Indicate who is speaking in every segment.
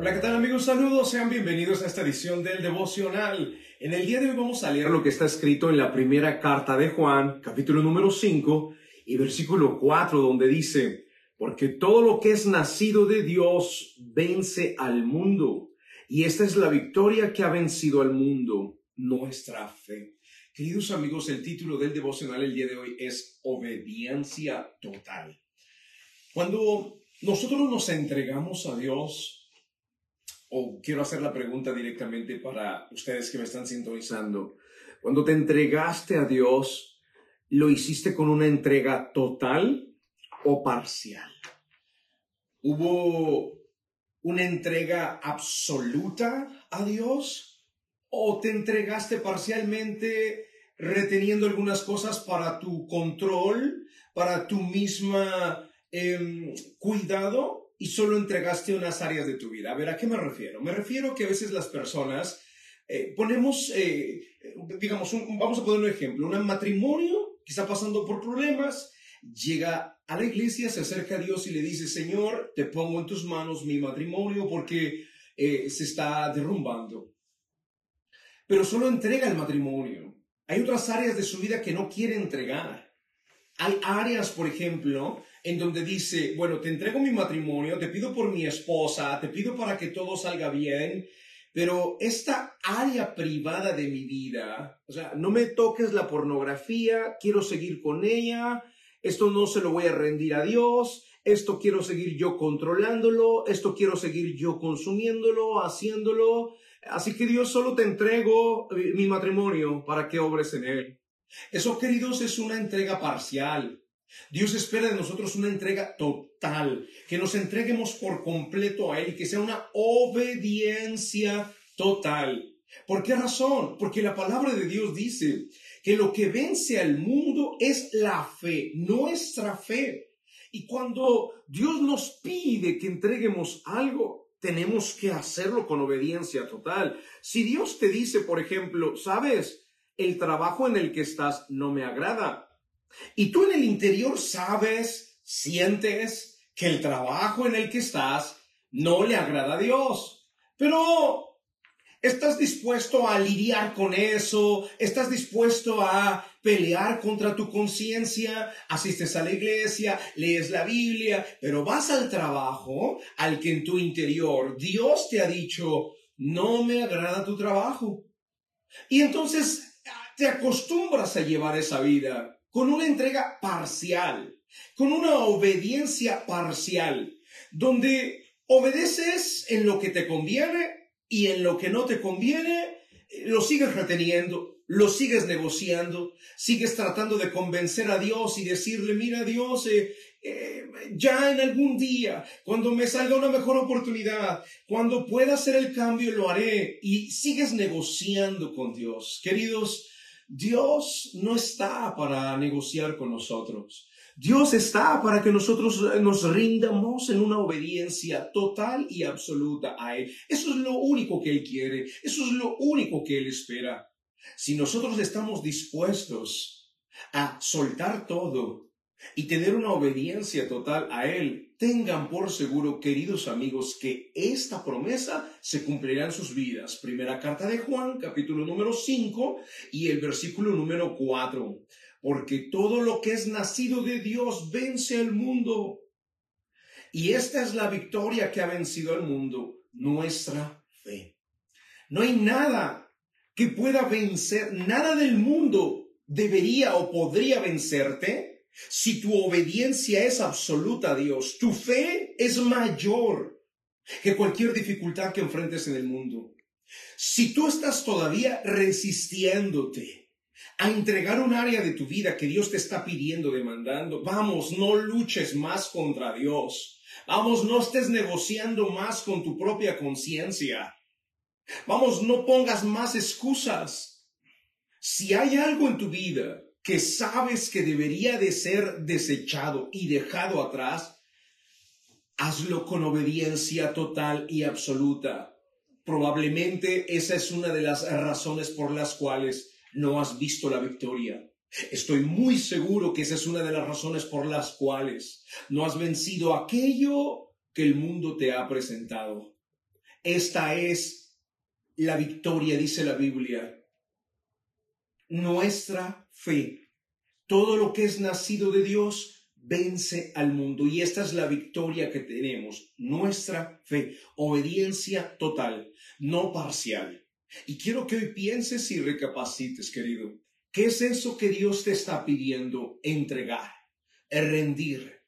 Speaker 1: Hola, ¿qué tal amigos? Saludos, sean bienvenidos a esta edición del devocional. En el día de hoy vamos a leer lo que está escrito en la primera carta de Juan, capítulo número 5 y versículo 4, donde dice, porque todo lo que es nacido de Dios vence al mundo. Y esta es la victoria que ha vencido al mundo, nuestra fe. Queridos amigos, el título del devocional el día de hoy es Obediencia Total. Cuando nosotros nos entregamos a Dios, o quiero hacer la pregunta directamente para ustedes que me están sintonizando. Cuando te entregaste a Dios, ¿lo hiciste con una entrega total o parcial? ¿Hubo una entrega absoluta a Dios o te entregaste parcialmente reteniendo algunas cosas para tu control, para tu misma em, cuidado y solo entregaste unas áreas de tu vida. A ver, ¿a qué me refiero? Me refiero que a veces las personas eh, ponemos, eh, digamos, vamos a poner un ejemplo, un matrimonio que está pasando por problemas, llega a la iglesia, se acerca a Dios y le dice, Señor, te pongo en tus manos mi matrimonio porque eh, se está derrumbando. Pero solo entrega el matrimonio. Hay otras áreas de su vida que no quiere entregar. Hay áreas, por ejemplo, en donde dice, bueno, te entrego mi matrimonio, te pido por mi esposa, te pido para que todo salga bien, pero esta área privada de mi vida, o sea, no me toques la pornografía, quiero seguir con ella, esto no se lo voy a rendir a Dios, esto quiero seguir yo controlándolo, esto quiero seguir yo consumiéndolo, haciéndolo, así que Dios solo te entrego eh, mi matrimonio para que obres en él. Eso, queridos, es una entrega parcial. Dios espera de nosotros una entrega total, que nos entreguemos por completo a Él, que sea una obediencia total. ¿Por qué razón? Porque la palabra de Dios dice que lo que vence al mundo es la fe, nuestra fe. Y cuando Dios nos pide que entreguemos algo, tenemos que hacerlo con obediencia total. Si Dios te dice, por ejemplo, sabes, el trabajo en el que estás no me agrada, y tú en el interior sabes, sientes que el trabajo en el que estás no le agrada a Dios. Pero estás dispuesto a lidiar con eso, estás dispuesto a pelear contra tu conciencia, asistes a la iglesia, lees la Biblia, pero vas al trabajo al que en tu interior Dios te ha dicho, no me agrada tu trabajo. Y entonces te acostumbras a llevar esa vida con una entrega parcial, con una obediencia parcial, donde obedeces en lo que te conviene y en lo que no te conviene, eh, lo sigues reteniendo, lo sigues negociando, sigues tratando de convencer a Dios y decirle, mira Dios, eh, eh, ya en algún día, cuando me salga una mejor oportunidad, cuando pueda hacer el cambio, lo haré. Y sigues negociando con Dios. Queridos, Dios no está para negociar con nosotros. Dios está para que nosotros eh, nos rindamos en una obediencia total y absoluta a Él. Eso es lo único que Él quiere. Eso es lo único que Él espera. Si nosotros estamos dispuestos a soltar todo y tener una obediencia total a Él, tengan por seguro, queridos amigos, que esta promesa se cumplirá en sus vidas. Primera carta de Juan, capítulo número 5 y el versículo número 4. Porque todo lo que es nacido de Dios vence al mundo. Y esta es la victoria que ha vencido al mundo, nuestra fe. No hay nada que pueda vencer, nada del mundo debería o podría vencerte si tu obediencia es absoluta a Dios, tu fe es mayor que cualquier dificultad que enfrentes en el mundo. Si tú estás todavía resistiéndote a entregar un área de tu vida que Dios te está pidiendo, demandando, vamos, no luches más contra Dios. Vamos, no estés negociando más con tu propia conciencia. Vamos, no pongas más excusas. Si hay algo en tu vida que sabes que debería de ser desechado y dejado atrás, hazlo con obediencia total y absoluta. Probablemente esa es una de las razones por las cuales no has visto la victoria. Estoy muy seguro que esa es una de las razones por las cuales no has vencido aquello que el mundo te ha presentado. Esta es la victoria, dice la Biblia. Nuestra fe. Todo lo que es nacido de Dios vence al mundo. Y esta es la victoria que tenemos. Nuestra fe. Obediencia total, no parcial. Y quiero que hoy pienses y recapacites, querido. ¿Qué es eso que Dios te está pidiendo entregar, rendir,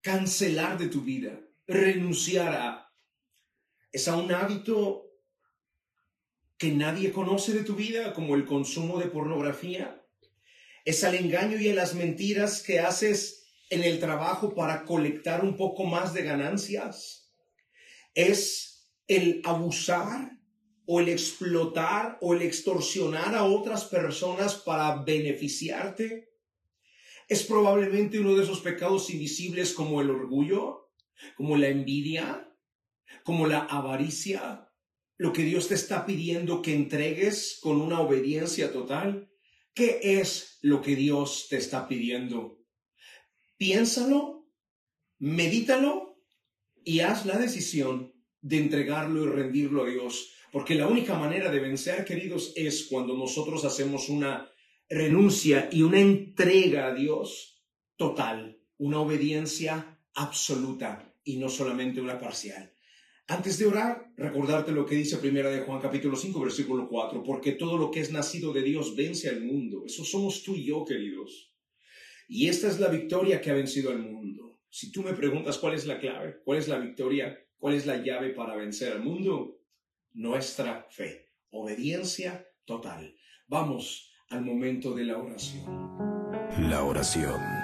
Speaker 1: cancelar de tu vida, renunciar a? ¿Es a un hábito que nadie conoce de tu vida, como el consumo de pornografía? ¿Es al engaño y a las mentiras que haces en el trabajo para colectar un poco más de ganancias? ¿Es el abusar o el explotar o el extorsionar a otras personas para beneficiarte? Es probablemente uno de esos pecados invisibles como el orgullo, como la envidia, como la avaricia, lo que Dios te está pidiendo que entregues con una obediencia total. ¿Qué es lo que Dios te está pidiendo? Piénsalo, medítalo y haz la decisión de entregarlo y rendirlo a Dios. Porque la única manera de vencer, queridos, es cuando nosotros hacemos una renuncia y una entrega a Dios total, una obediencia absoluta y no solamente una parcial. Antes de orar, recordarte lo que dice Primera de Juan capítulo 5 versículo 4, porque todo lo que es nacido de Dios vence al mundo. Eso somos tú y yo, queridos. Y esta es la victoria que ha vencido al mundo. Si tú me preguntas cuál es la clave, cuál es la victoria, cuál es la llave para vencer al mundo, nuestra fe, obediencia total. Vamos al momento de la oración.
Speaker 2: La oración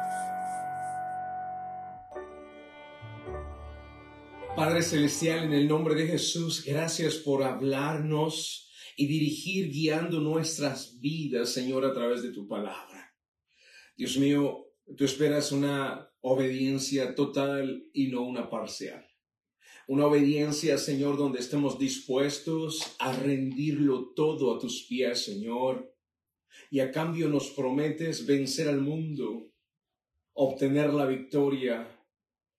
Speaker 1: Padre Celestial, en el nombre de Jesús, gracias por hablarnos y dirigir guiando nuestras vidas, Señor, a través de tu palabra. Dios mío, tú esperas una obediencia total y no una parcial. Una obediencia, Señor, donde estemos dispuestos a rendirlo todo a tus pies, Señor y a cambio nos prometes vencer al mundo, obtener la victoria,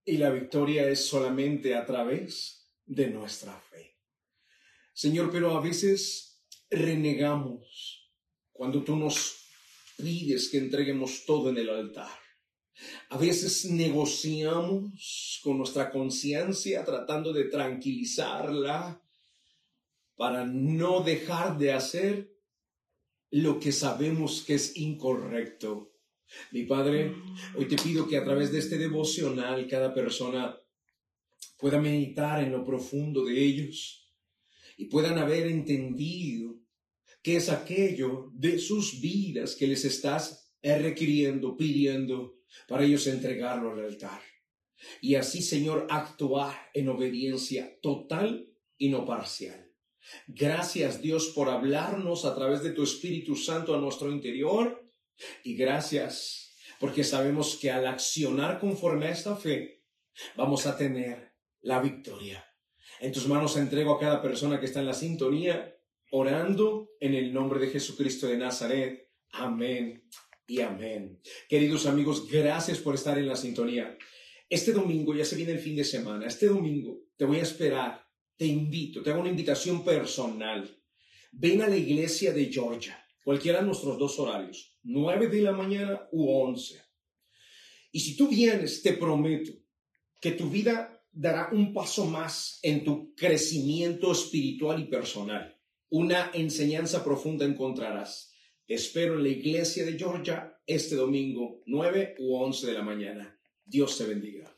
Speaker 1: y la victoria es solamente a través de nuestra fe. Señor, pero a veces renegamos cuando tú nos pides que entreguemos todo en el altar. A veces negociamos con nuestra conciencia tratando de tranquilizarla para no dejar de hacer lo que sabemos que es incorrecto. Mi Padre, hoy te pido que a través de este devocional cada persona pueda meditar en lo profundo de ellos y puedan haber entendido qué es aquello de sus vidas que les estás requiriendo, pidiendo para ellos entregarlo al altar. Y así, Señor, actuar en obediencia total y no parcial. Gracias Dios por hablarnos a través de tu Espíritu Santo a nuestro interior. Y gracias porque sabemos que al accionar conforme a esta fe, vamos a tener la victoria. En tus manos entrego a cada persona que está en la sintonía, orando en el nombre de Jesucristo de Nazaret. Amén y amén. Queridos amigos, gracias por estar en la sintonía. Este domingo ya se viene el fin de semana. Este domingo te voy a esperar te invito, te hago una invitación personal. Ven a la iglesia de Georgia, cualquiera de nuestros dos horarios, 9 de la mañana u 11. Y si tú vienes, te prometo que tu vida dará un paso más en tu crecimiento espiritual y personal. Una enseñanza profunda encontrarás. Te espero en la iglesia de Georgia este domingo, 9 u 11 de la mañana. Dios te bendiga.